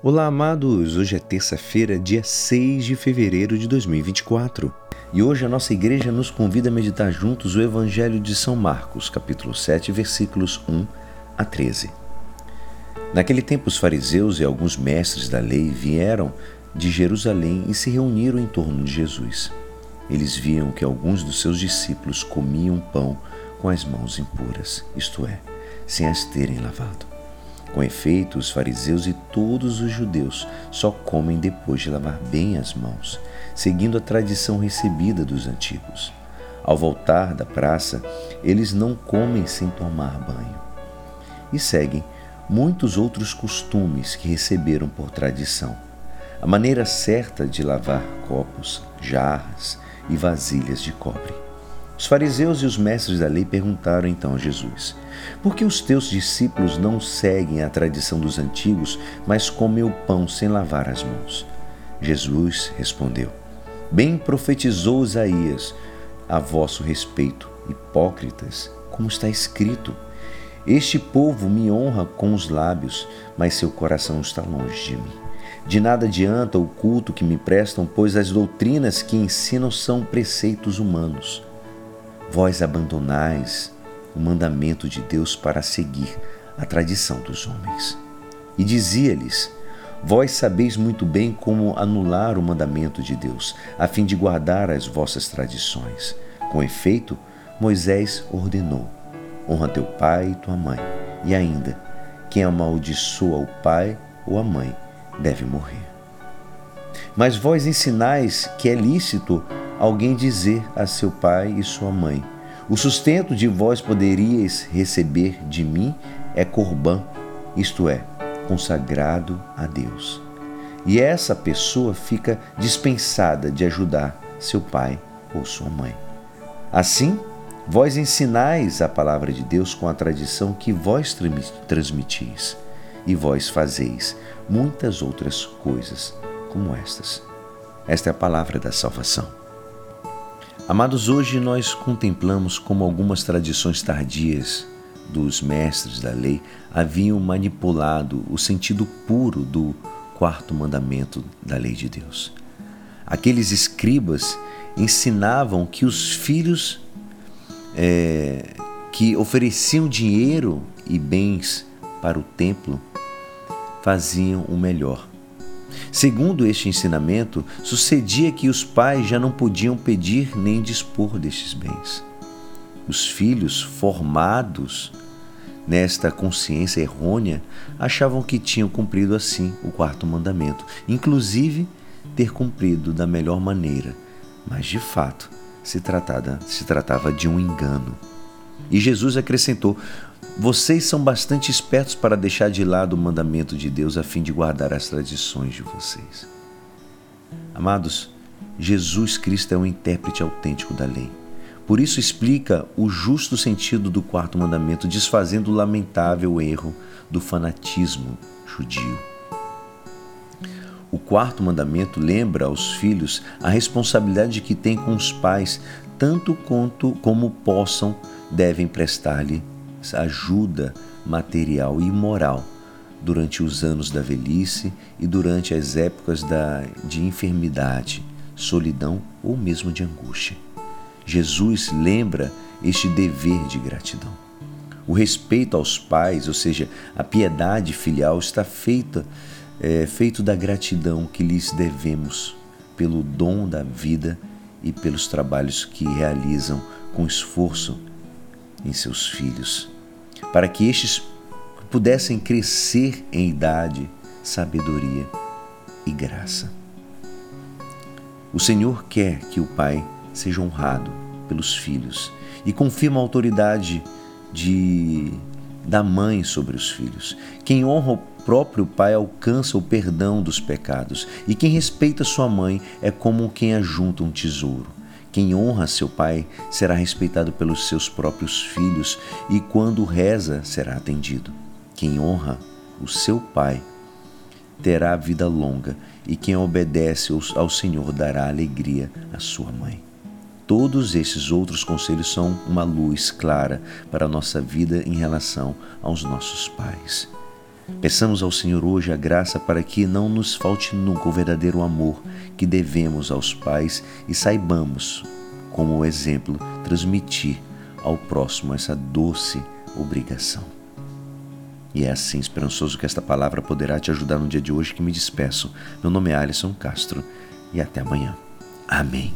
Olá, amados! Hoje é terça-feira, dia 6 de fevereiro de 2024. E hoje a nossa igreja nos convida a meditar juntos o Evangelho de São Marcos, capítulo 7, versículos 1 a 13. Naquele tempo, os fariseus e alguns mestres da lei vieram de Jerusalém e se reuniram em torno de Jesus. Eles viam que alguns dos seus discípulos comiam pão com as mãos impuras, isto é, sem as terem lavado. Com efeito, os fariseus e todos os judeus só comem depois de lavar bem as mãos, seguindo a tradição recebida dos antigos. Ao voltar da praça, eles não comem sem tomar banho. E seguem muitos outros costumes que receberam por tradição. A maneira certa de lavar copos, jarras e vasilhas de cobre. Os fariseus e os mestres da lei perguntaram então a Jesus: Por que os teus discípulos não seguem a tradição dos antigos, mas comem o pão sem lavar as mãos? Jesus respondeu: Bem profetizou Isaías a vosso respeito, hipócritas, como está escrito: Este povo me honra com os lábios, mas seu coração está longe de mim. De nada adianta o culto que me prestam, pois as doutrinas que ensinam são preceitos humanos. Vós abandonais o mandamento de Deus para seguir a tradição dos homens. E dizia-lhes: Vós sabeis muito bem como anular o mandamento de Deus, a fim de guardar as vossas tradições. Com efeito, Moisés ordenou: Honra teu pai e tua mãe. E ainda, quem amaldiçoa o pai ou a mãe deve morrer. Mas vós ensinais que é lícito alguém dizer a seu pai e sua mãe: O sustento de vós poderíeis receber de mim é corbã, isto é, consagrado a Deus. E essa pessoa fica dispensada de ajudar seu pai ou sua mãe. Assim, vós ensinais a palavra de Deus com a tradição que vós transmitis, e vós fazeis muitas outras coisas como estas. Esta é a palavra da salvação. Amados, hoje nós contemplamos como algumas tradições tardias dos mestres da lei haviam manipulado o sentido puro do quarto mandamento da lei de Deus. Aqueles escribas ensinavam que os filhos é, que ofereciam dinheiro e bens para o templo faziam o melhor Segundo este ensinamento, sucedia que os pais já não podiam pedir nem dispor destes bens. Os filhos formados nesta consciência errônea achavam que tinham cumprido assim o quarto mandamento, inclusive ter cumprido da melhor maneira, mas de fato se, tratada, se tratava de um engano. E Jesus acrescentou: vocês são bastante espertos para deixar de lado o mandamento de Deus a fim de guardar as tradições de vocês. Amados, Jesus Cristo é um intérprete autêntico da lei. Por isso explica o justo sentido do quarto mandamento, desfazendo o lamentável erro do fanatismo judio. O quarto mandamento lembra aos filhos a responsabilidade que têm com os pais, tanto quanto como possam devem prestar-lhe ajuda material e moral durante os anos da velhice e durante as épocas da, de enfermidade, solidão ou mesmo de angústia. Jesus lembra este dever de gratidão. O respeito aos pais, ou seja, a piedade filial, está feita, é, feito da gratidão que lhes devemos pelo dom da vida e pelos trabalhos que realizam com esforço em seus filhos, para que estes pudessem crescer em idade, sabedoria e graça. O Senhor quer que o Pai seja honrado pelos filhos e confirma a autoridade de da mãe sobre os filhos. Quem honra o próprio pai alcança o perdão dos pecados, e quem respeita sua mãe é como quem ajunta um tesouro. Quem honra seu pai será respeitado pelos seus próprios filhos e quando reza será atendido. Quem honra o seu pai terá vida longa e quem obedece ao Senhor dará alegria à sua mãe. Todos esses outros conselhos são uma luz clara para a nossa vida em relação aos nossos pais. Peçamos ao Senhor hoje a graça para que não nos falte nunca o verdadeiro amor que devemos aos pais e saibamos, como exemplo, transmitir ao próximo essa doce obrigação. E é assim, esperançoso que esta palavra poderá te ajudar no dia de hoje que me despeço. Meu nome é Alisson Castro e até amanhã. Amém.